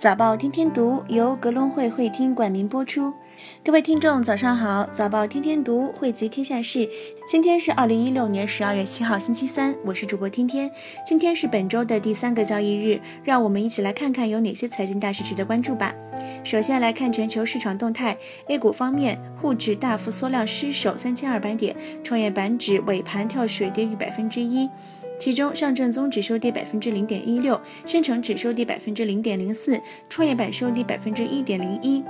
早报天天读由格隆会会厅冠名播出。各位听众，早上好！早报天天读汇集天下事。今天是二零一六年十二月七号，星期三。我是主播天天。今天是本周的第三个交易日，让我们一起来看看有哪些财经大事值得关注吧。首先来看全球市场动态。A 股方面，沪指大幅缩量失守三千二百点，创业板指尾盘跳水跌逾百分之一。其中，上证综指收跌百分之零点一六，深成指收跌百分之零点零四，创业板收跌百分之一点零一。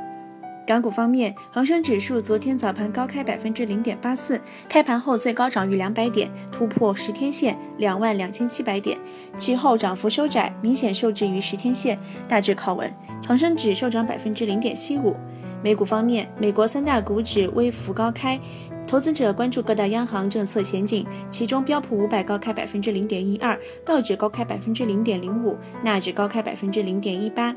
港股方面，恒生指数昨天早盘高开百分之零点八四，开盘后最高涨逾两百点，突破十天线两万两千七百点，其后涨幅收窄，明显受制于十天线，大致靠稳。恒生指收涨百分之零点七五。美股方面，美国三大股指微幅高开。投资者关注各大央行政策前景，其中标普五百高开百分之零点一二，道指高开百分之零点零五，纳指高开百分之零点一八。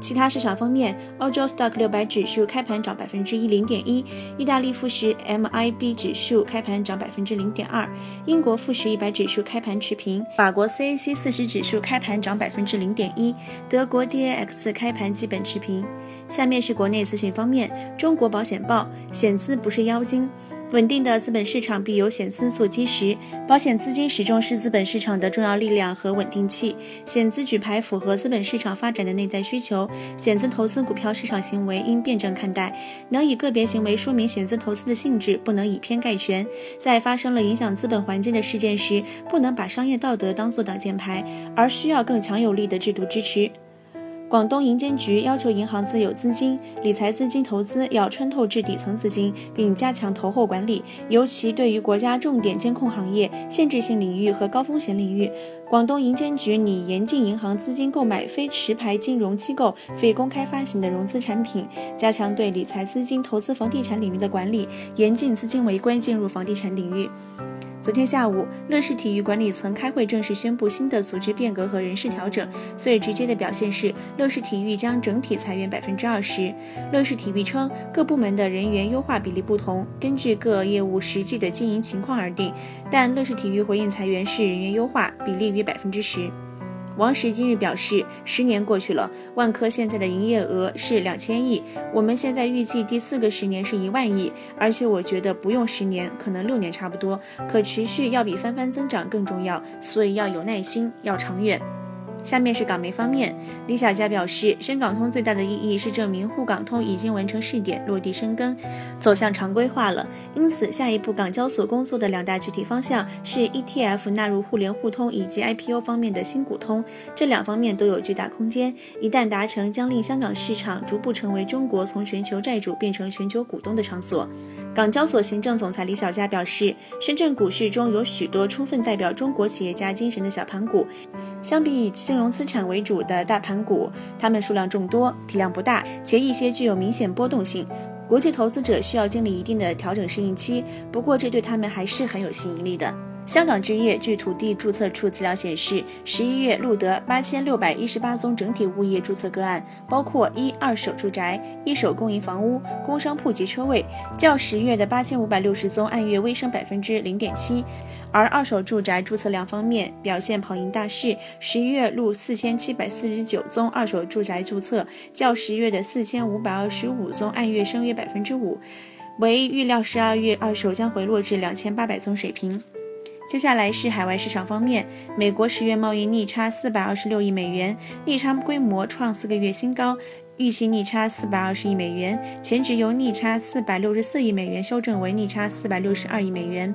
其他市场方面，欧洲 Stock 六百指数开盘涨百分之一零点一，意大利富时 MIB 指数开盘涨百分之零点二，英国富时一百指数开盘持平，法国 CAC 四十指数开盘涨百分之零点一，德国 DAX 开盘基本持平。下面是国内资讯方面，中国保险报，险资不是妖精。稳定的资本市场必有险资做基石，保险资金始终是资本市场的重要力量和稳定器。险资举牌符合资本市场发展的内在需求，险资投资股票市场行为应辩证看待，能以个别行为说明险资投资的性质，不能以偏概全。在发生了影响资本环境的事件时，不能把商业道德当作挡箭牌，而需要更强有力的制度支持。广东银监局要求银行自有资金、理财资金投资要穿透至底层资金，并加强投后管理，尤其对于国家重点监控行业、限制性领域和高风险领域，广东银监局拟严禁银行资金购买非持牌金融机构非公开发行的融资产品，加强对理财资金投资房地产领域的管理，严禁资金违规进入房地产领域。昨天下午，乐视体育管理层开会，正式宣布新的组织变革和人事调整。最直接的表现是，乐视体育将整体裁员百分之二十。乐视体育称，各部门的人员优化比例不同，根据各业务实际的经营情况而定。但乐视体育回应裁员是人员优化，比例约百分之十。王石今日表示，十年过去了，万科现在的营业额是两千亿，我们现在预计第四个十年是一万亿，而且我觉得不用十年，可能六年差不多，可持续要比翻番增长更重要，所以要有耐心，要长远。下面是港媒方面，李小加表示，深港通最大的意义是证明沪港通已经完成试点，落地生根，走向常规化了。因此，下一步港交所工作的两大具体方向是 ETF 纳入互联互通以及 IPO 方面的新股通，这两方面都有巨大空间。一旦达成，将令香港市场逐步成为中国从全球债主变成全球股东的场所。港交所行政总裁李小加表示，深圳股市中有许多充分代表中国企业家精神的小盘股。相比以金融资产为主的大盘股，它们数量众多，体量不大，且一些具有明显波动性。国际投资者需要经历一定的调整适应期，不过这对他们还是很有吸引力的。香港置业据土地注册处资料显示，十一月录得八千六百一十八宗整体物业注册个案，包括一二手住宅、一手公营房屋、工商铺及车位，较十月的八千五百六十宗按月微升百分之零点七。而二手住宅注册量方面表现跑赢大市，十一月录四千七百四十九宗二手住宅注册，较十月的四千五百二十五宗按月升约百分之五，为预料十二月二手将回落至两千八百宗水平。接下来是海外市场方面，美国十月贸易逆差四百二十六亿美元，逆差规模创四个月新高，预期逆差四百二十亿美元，前值由逆差四百六十四亿美元修正为逆差四百六十二亿美元。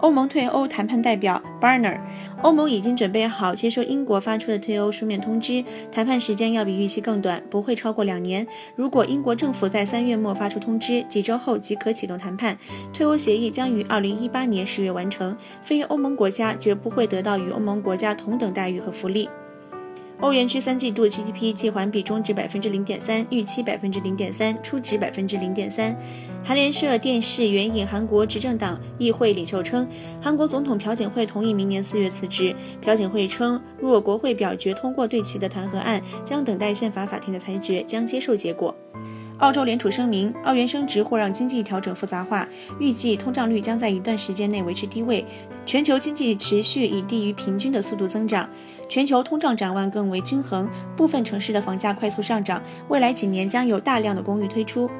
欧盟退欧谈判代表 Barner，欧盟已经准备好接受英国发出的退欧书面通知，谈判时间要比预期更短，不会超过两年。如果英国政府在三月末发出通知，几周后即可启动谈判，退欧协议将于二零一八年十月完成。非欧盟国家绝不会得到与欧盟国家同等待遇和福利。欧元区三季度 GDP 季环比中值百分之零点三，预期百分之零点三，初值百分之零点三。韩联社电视援引韩国执政党议会领袖称，韩国总统朴槿惠同意明年四月辞职。朴槿惠称，若国会表决通过对其的弹劾案，将等待宪法法庭的裁决，将接受结果。澳洲联储声明，澳元升值或让经济调整复杂化，预计通胀率将在一段时间内维持低位，全球经济持续以低于平均的速度增长，全球通胀展望更为均衡，部分城市的房价快速上涨，未来几年将有大量的公寓推出。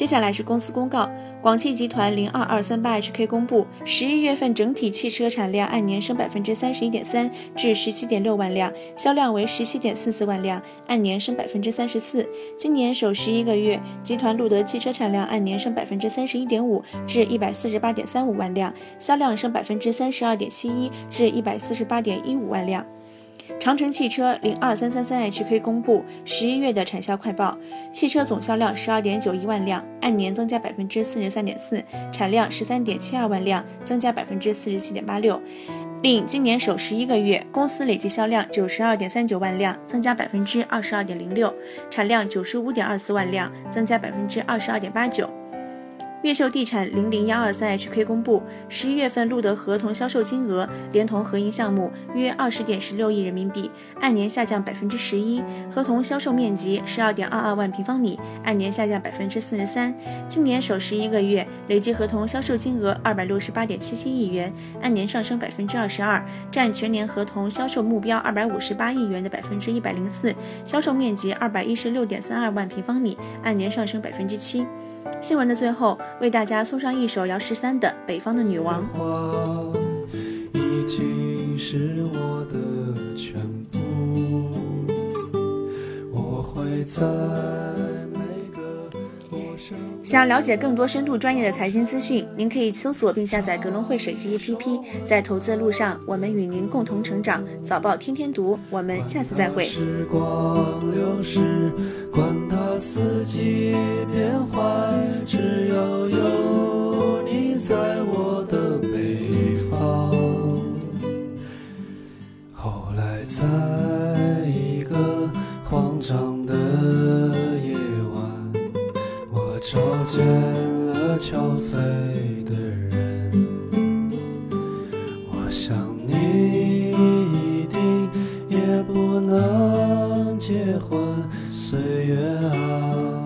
接下来是公司公告，广汽集团零二二三八 HK 公布，十一月份整体汽车产量按年升百分之三十一点三，至十七点六万辆，销量为十七点四四万辆，按年升百分之三十四。今年首十一个月，集团录得汽车产量按年升百分之三十一点五，至一百四十八点三五万辆，销量升百分之三十二点七一，至一百四十八点一五万辆。长城汽车零二三三三 HK 公布十一月的产销快报，汽车总销量十二点九一万辆，按年增加百分之四十三点四，产量十三点七二万辆，增加百分之四十七点八六。另今年首十一个月，公司累计销量九十二点三九万辆，增加百分之二十二点零六，产量九十五点二四万辆，增加百分之二十二点八九。越秀地产零零幺二三 HK 公布，十一月份录得合同销售金额，连同合营项目约二十点十六亿人民币，按年下降百分之十一；合同销售面积十二点二二万平方米，按年下降百分之四十三。今年首十一个月，累计合同销售金额二百六十八点七七亿元，按年上升百分之二十二，占全年合同销售目标二百五十八亿元的百分之一百零四。销售面积二百一十六点三二万平方米，按年上升百分之七。新闻的最后，为大家送上一首姚十三的《北方的女王》。我会在想了解更多深度专业的财经资讯，您可以搜索并下载格隆汇手机 APP。在投资的路上，我们与您共同成长。早报天天读，我们下次再会。时光流逝，管它四季变换，只要有你在我的北方。后来，在见了憔悴的人，我想你一定也不能结婚，岁月啊，